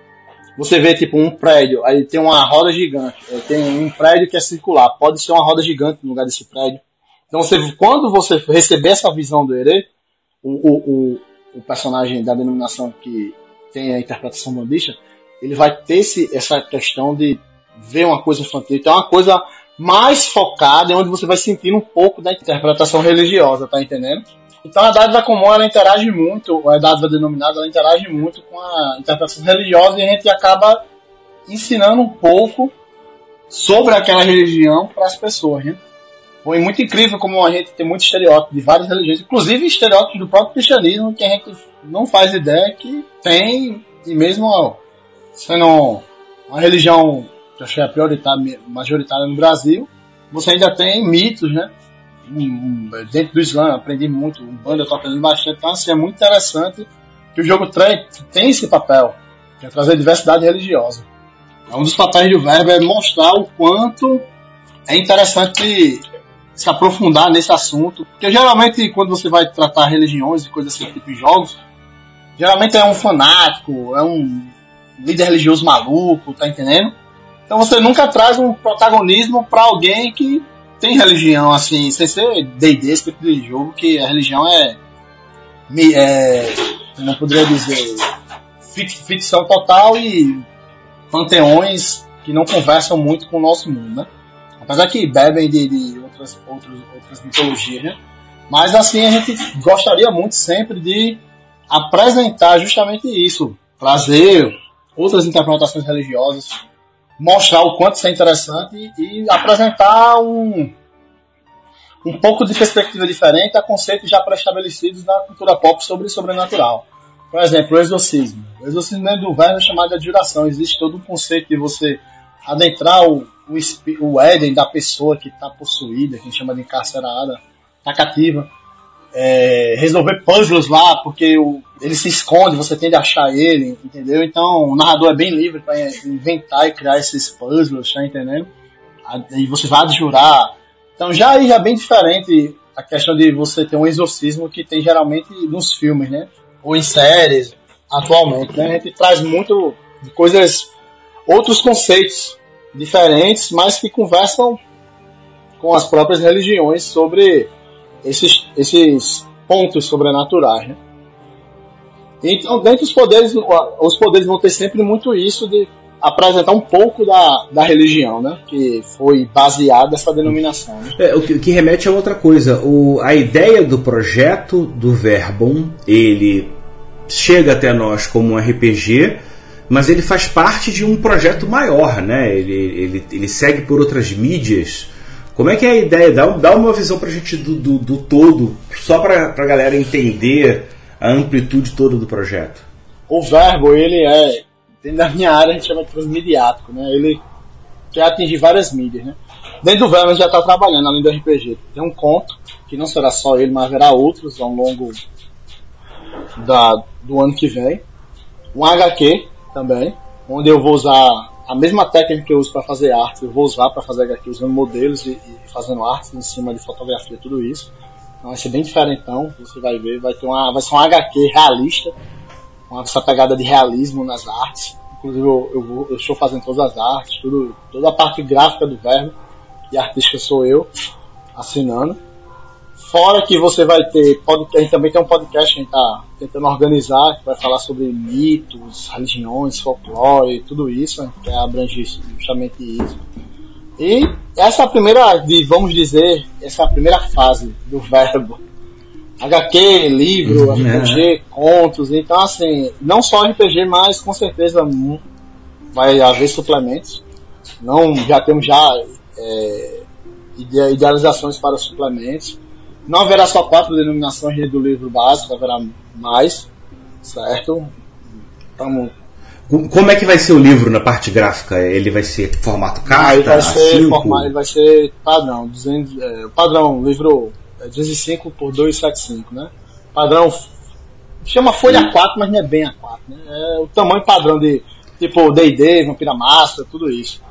Speaker 5: Você vê tipo um prédio, aí tem uma roda gigante, é, tem um prédio que é circular, pode ser uma roda gigante no lugar desse prédio. Então você, quando você receber essa visão do Ere, o, o, o, o personagem da denominação que tem a interpretação bandista, ele vai ter esse, essa questão de ver uma coisa infantil. Então é uma coisa mais focada, onde você vai sentir um pouco da interpretação religiosa, tá entendendo? Então a dádiva comum ela interage muito, a dádiva denominada ela interage muito com a interpretação religiosa e a gente acaba ensinando um pouco sobre aquela religião para as pessoas, né? Foi muito incrível como a gente tem muito estereótipo de várias religiões, inclusive estereótipos do próprio cristianismo que a gente não faz ideia que tem, e mesmo sendo uma religião que eu que é a prioritária, majoritária no Brasil, você ainda tem mitos, né? Dentro do Islã, aprendi muito, um banda eu tô aprendendo bastante, então assim, é muito interessante que o jogo tem esse papel, que é trazer diversidade religiosa. Um dos papéis do verbo é mostrar o quanto é interessante se aprofundar nesse assunto. Porque geralmente quando você vai tratar religiões e coisas assim, tipo jogos, geralmente é um fanático, é um líder religioso maluco, tá entendendo? Então você nunca traz um protagonismo para alguém que tem religião, assim, sem ser D&D, esse tipo de jogo, que a religião é, é não poderia dizer, ficção total e panteões que não conversam muito com o nosso mundo, né? Apesar que bebem de, de outras, outros, outras mitologias, né? Mas assim, a gente gostaria muito sempre de apresentar justamente isso, trazer outras interpretações religiosas, mostrar o quanto isso é interessante e, apresentar um, um pouco de perspectiva diferente a conceitos já pré-estabelecidos na cultura pop sobre o sobrenatural. Por exemplo, o exorcismo. O exorcismo dentro do verbo é chamado de adjuração. Existe todo um conceito de você adentrar o, o, o Éden da pessoa que está possuída, que a gente chama de encarcerada, está cativa. É, resolver puzzles lá, porque o, ele se esconde, você tende a achar ele, entendeu? Então o narrador é bem livre para inventar e criar esses puzzles, tá entendendo? E você vai adjurar. Então já aí já é bem diferente a questão de você ter um exorcismo que tem geralmente nos filmes, né? Ou em séries, atualmente, né? A gente traz muito de coisas, outros conceitos diferentes, mas que conversam com as próprias religiões sobre esses, esses pontos sobrenaturais, né? Então, dentro dos poderes, os poderes vão ter sempre muito isso de apresentar um pouco da, da religião, né? Que foi baseada essa denominação. Né?
Speaker 4: É, o, que, o, que, remete a outra coisa. O, a ideia do projeto do Verbum, ele chega até nós como um RPG, mas ele faz parte de um projeto maior, né? Ele, ele, ele segue por outras mídias. Como é que é a ideia? Dá, dá uma visão pra gente do, do, do todo, só pra, pra galera entender a amplitude toda do projeto.
Speaker 5: O verbo, ele é, dentro da minha área a gente chama de transmediático, né? Ele quer atingir várias mídias, né? Dentro do verbo a gente já está trabalhando, além do RPG. Tem um conto, que não será só ele, mas haverá outros ao longo da, do ano que vem. Um HQ também, onde eu vou usar a mesma técnica que eu uso para fazer arte, eu vou usar para fazer HQ usando modelos e, e fazendo arte em cima de fotografia, tudo isso. Então vai ser bem diferentão, você vai ver, vai ter uma, vai ser um HQ realista, com essa pegada de realismo nas artes. Inclusive eu, eu, eu, estou fazendo todas as artes, tudo, toda a parte gráfica do verbo, e artística sou eu, assinando. Fora que você vai ter podcast, a gente também tem um podcast que a gente está tentando organizar, que vai falar sobre mitos, religiões, folclore, tudo isso, né, que abrange justamente isso. E essa é a primeira, vamos dizer, essa é a primeira fase do verbo. HQ, livro, uhum, RPG, é. contos, então assim, não só RPG, mas com certeza vai haver suplementos. Não, já temos já é, idealizações para suplementos. Não haverá só quatro denominações do livro básico, haverá mais, certo? Estamos
Speaker 4: como é que vai ser o livro na parte gráfica? Ele vai ser formato carta?
Speaker 5: ele vai ser, formato, ele vai ser padrão. 200, é, padrão, livro é 205 por 275, né? Padrão. Chama folha Sim. 4, mas não é bem A4, né? É o tamanho padrão de tipo DD, Vampira Massa, tudo isso.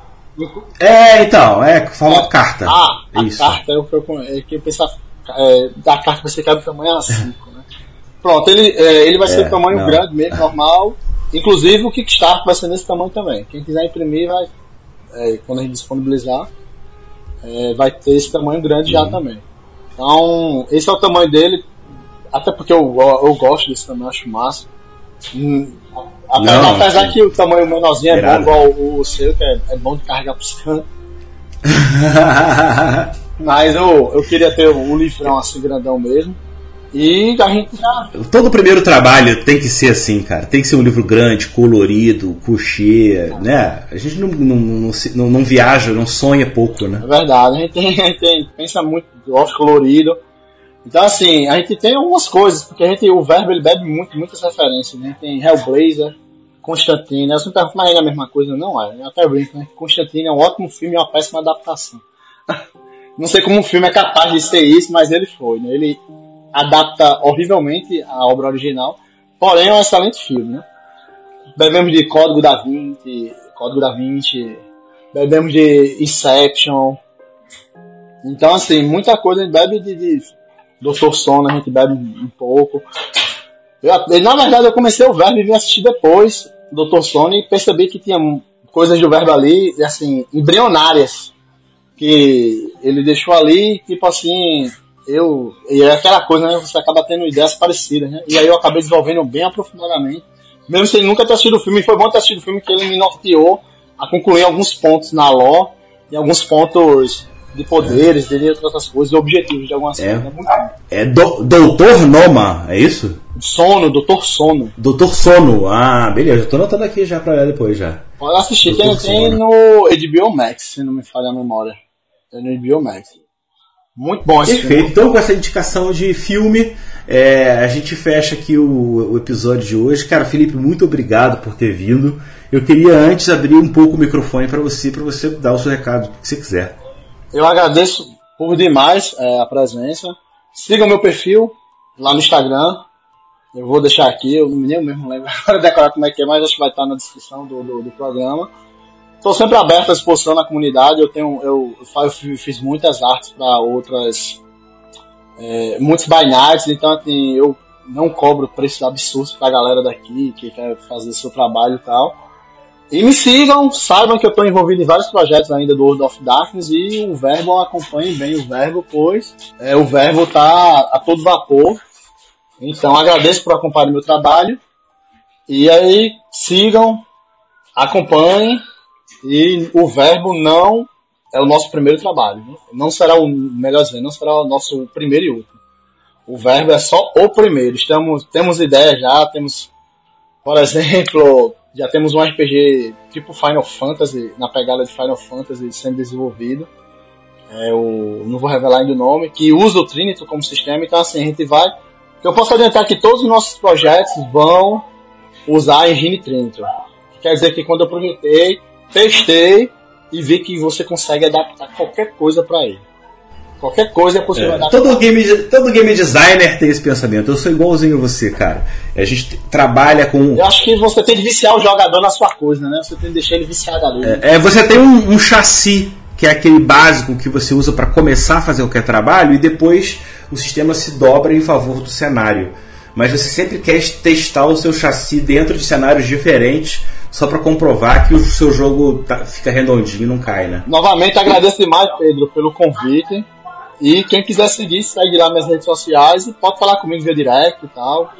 Speaker 4: É, então, é formato é, carta.
Speaker 5: Ah, a isso. carta, eu, eu, eu, eu pensar, é, da carta vai ser cada tamanho A5, né? Pronto, ele, é, ele vai ser é, tamanho não. grande mesmo, normal. Inclusive o Kickstarter vai ser nesse tamanho também. Quem quiser imprimir, vai, é, quando a gente disponibilizar, é, vai ter esse tamanho grande uhum. já também. Então, esse é o tamanho dele, até porque eu, eu, eu gosto desse tamanho, acho massa. Hum, apesar, Não, apesar que o tamanho menorzinho é bom, igual o, o seu, que é, é bom de carregar pro cantos. [laughs] Mas eu, eu queria ter um livrão assim grandão mesmo. E a gente já.
Speaker 4: Todo primeiro trabalho tem que ser assim, cara. Tem que ser um livro grande, colorido, couchê, né? A gente não, não, não, não, não viaja, não sonha pouco, né?
Speaker 5: É verdade, a gente, tem, a gente tem, pensa muito, gosta colorido. Então, assim, a gente tem algumas coisas, porque a gente, o verbo ele bebe muito, muitas referências, né? Tem Hellblazer, Constantine. Eu sempre mas é a mesma coisa, não é? Eu até brinco, né? Constantine é um ótimo filme e uma péssima adaptação. [laughs] não sei como um filme é capaz de ser isso, mas ele foi, né? Ele adapta horrivelmente a obra original, porém é um excelente filme, né? Bebemos de Código da Vinci, Código da Vinci, bebemos de Inception, Então, assim, muita coisa a gente bebe de, de Doutor Sono, a gente bebe um pouco. Eu, na verdade, eu comecei o verbo e vim assistir depois Doutor Sono e percebi que tinha coisas do verbo ali, assim, embrionárias. Que ele deixou ali, tipo assim, eu. E é aquela coisa, né? Você acaba tendo ideias parecidas, né? E aí eu acabei desenvolvendo bem aprofundadamente. Mesmo sem nunca ter assistido o filme, foi bom ter assistido o filme que ele me norteou a concluir alguns pontos na lore e alguns pontos de poderes, de outras coisas, de objetivos de algumas
Speaker 4: É.
Speaker 5: coisas. É
Speaker 4: É do, Doutor Noma, é isso?
Speaker 5: Sono, Doutor Sono.
Speaker 4: Doutor Sono. Ah, beleza. Eu tô anotando aqui já pra olhar depois já.
Speaker 5: Pode assistir, tem,
Speaker 4: Doutor
Speaker 5: tem
Speaker 4: Sono.
Speaker 5: no HBO Max, se não me falha a memória. Tem no HBO Max. Muito bom esse
Speaker 4: Perfeito.
Speaker 5: filme.
Speaker 4: Então, com essa indicação de filme, é, a gente fecha aqui o, o episódio de hoje. Cara, Felipe, muito obrigado por ter vindo. Eu queria antes abrir um pouco o microfone para você, para você dar o seu recado, o que você quiser.
Speaker 5: Eu agradeço por demais é, a presença. Sigam meu perfil lá no Instagram. Eu vou deixar aqui, eu nem mesmo lembro [laughs] agora decorar como é que é, mas acho que vai estar na descrição do, do, do programa. Estou sempre aberto à exposição na comunidade. Eu tenho, eu, eu fi- fiz muitas artes para outras, é, muitos nights, então assim, eu não cobro preços absurdos para a galera daqui que quer fazer seu trabalho e tal. E me sigam, saibam que eu estou envolvido em vários projetos ainda do World of Darkness e o Verbo acompanhe bem o Verbo, pois é, o Verbo está a todo vapor. Então agradeço por acompanhar meu trabalho. E aí sigam, acompanhem e o Verbo não é o nosso primeiro trabalho. né? Não será o melhor dizendo, não será o nosso primeiro e último. O Verbo é só o primeiro. Estamos, temos ideias já, temos, por exemplo, já temos um RPG tipo Final Fantasy, na pegada de Final Fantasy sendo desenvolvido. É o, não vou revelar ainda o nome, que usa o Trinity como sistema, então assim, a gente vai. Eu posso adiantar que todos os nossos projetos vão usar a engine Trinity. Quer dizer que quando eu projetei, testei e vi que você consegue adaptar qualquer coisa para ele. Qualquer coisa é possível
Speaker 4: É,
Speaker 5: adaptar.
Speaker 4: todo, game, todo game designer tem esse pensamento. Eu sou igualzinho a você, cara. A gente trabalha com.
Speaker 5: Eu acho que você tem que viciar o jogador na sua coisa, né? Você tem que deixar ele viciado ali.
Speaker 4: É, você tem um, um chassi, que é aquele básico que você usa para começar a fazer qualquer trabalho, e depois o sistema se dobra em favor do cenário. Mas você sempre quer testar o seu chassi dentro de cenários diferentes, só para comprovar que o seu jogo tá- fica redondinho e não cai, né?
Speaker 5: Novamente agradeço demais, Pedro, pelo convite. E quem quiser seguir, segue lá nas redes sociais e pode falar comigo via direct e tal.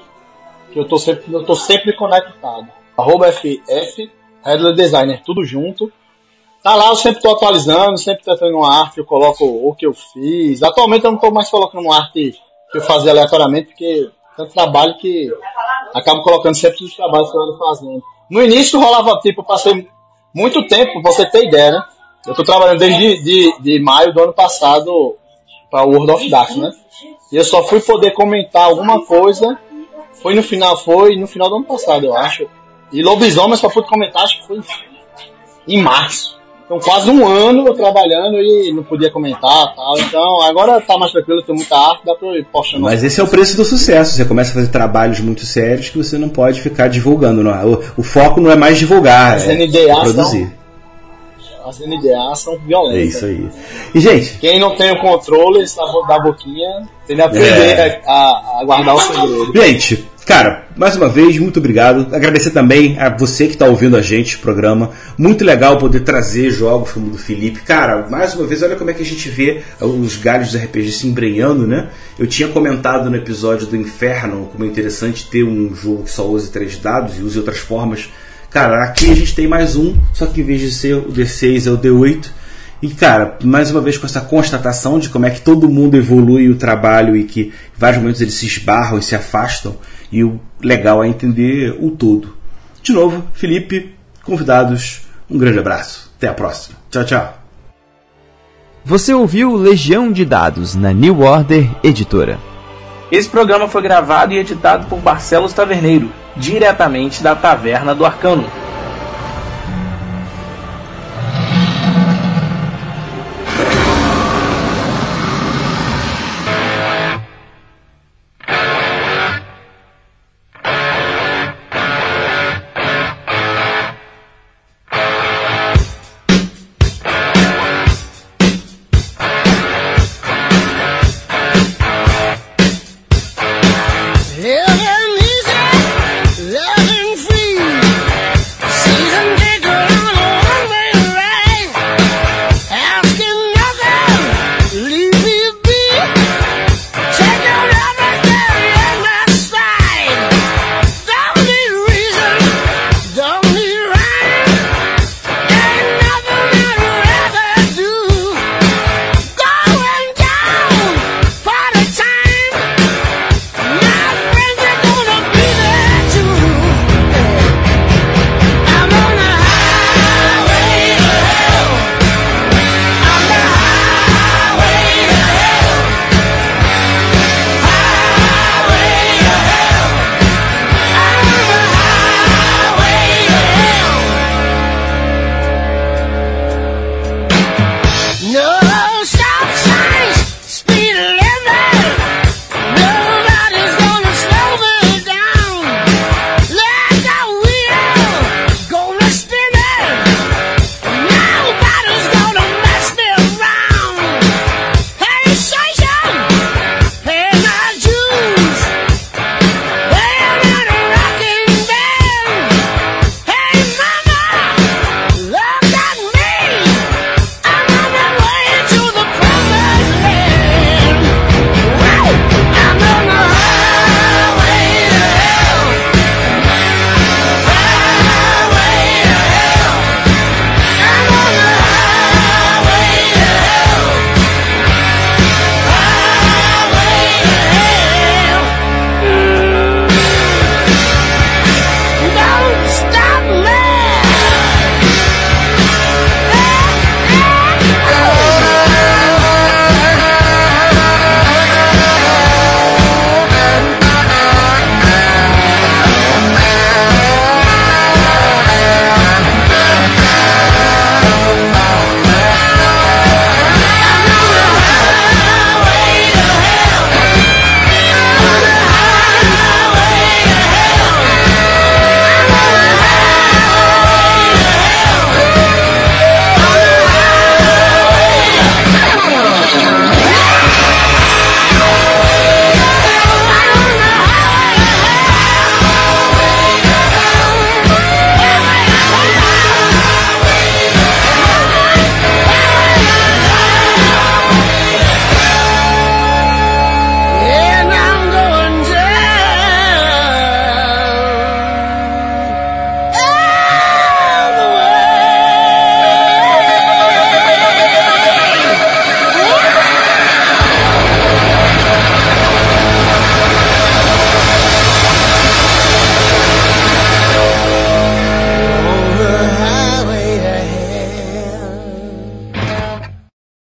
Speaker 5: Que eu tô sempre, eu tô sempre conectado. Arroba FF, Headler Designer, tudo junto. Tá lá, eu sempre tô atualizando, sempre tentando uma arte, eu coloco o que eu fiz. Atualmente eu não tô mais colocando uma arte que eu fazia aleatoriamente, porque tanto trabalho que acabo colocando sempre os trabalhos que eu ando fazendo. No início rolava, tipo, passei muito tempo, pra você ter ideia, né? Eu tô trabalhando desde de, de maio do ano passado para o World of Darkness, né? E eu só fui poder comentar alguma coisa, foi no final, foi no final do ano passado, eu acho. E Lobisomem só pude comentar, acho que foi em março. Então quase um ano trabalhando e não podia comentar tal. Então agora tá mais tranquilo, tem muita arte, dá pra ir postando.
Speaker 4: Mas esse é o preço do sucesso. Você começa a fazer trabalhos muito sérios que você não pode ficar divulgando. Não é? o, o foco não é mais divulgar,
Speaker 5: As
Speaker 4: é
Speaker 5: NDA são-
Speaker 4: produzir.
Speaker 5: As NDA são violentas.
Speaker 4: É isso aí. E, gente,
Speaker 5: Quem não tem o controle da boquinha tem que aprender
Speaker 4: É.
Speaker 5: a, a guardar o segredo.
Speaker 4: Gente, cara, mais uma vez, muito obrigado. Agradecer também a você que está ouvindo a gente, programa. Muito legal poder trazer jogos como o do Felipe. Cara, mais uma vez, olha como é que a gente vê os galhos dos RPG se embrenhando, né? Eu tinha comentado no episódio do Inferno como é interessante ter um jogo que só use três dados e use outras formas. Cara, aqui a gente tem mais um, só que em vez de ser o D6 é o D8. E, cara, mais uma vez com essa constatação de como é que todo mundo evolui o trabalho e que em vários momentos eles se esbarram e se afastam, e o legal é entender o todo. De novo, Felipe, convidados, um grande abraço. Até a próxima. Tchau, tchau.
Speaker 1: Você ouviu Legião de Dados na New Order Editora.
Speaker 6: Esse programa foi gravado e editado por Barcelos Taverneiro, diretamente da Taverna do Arcano.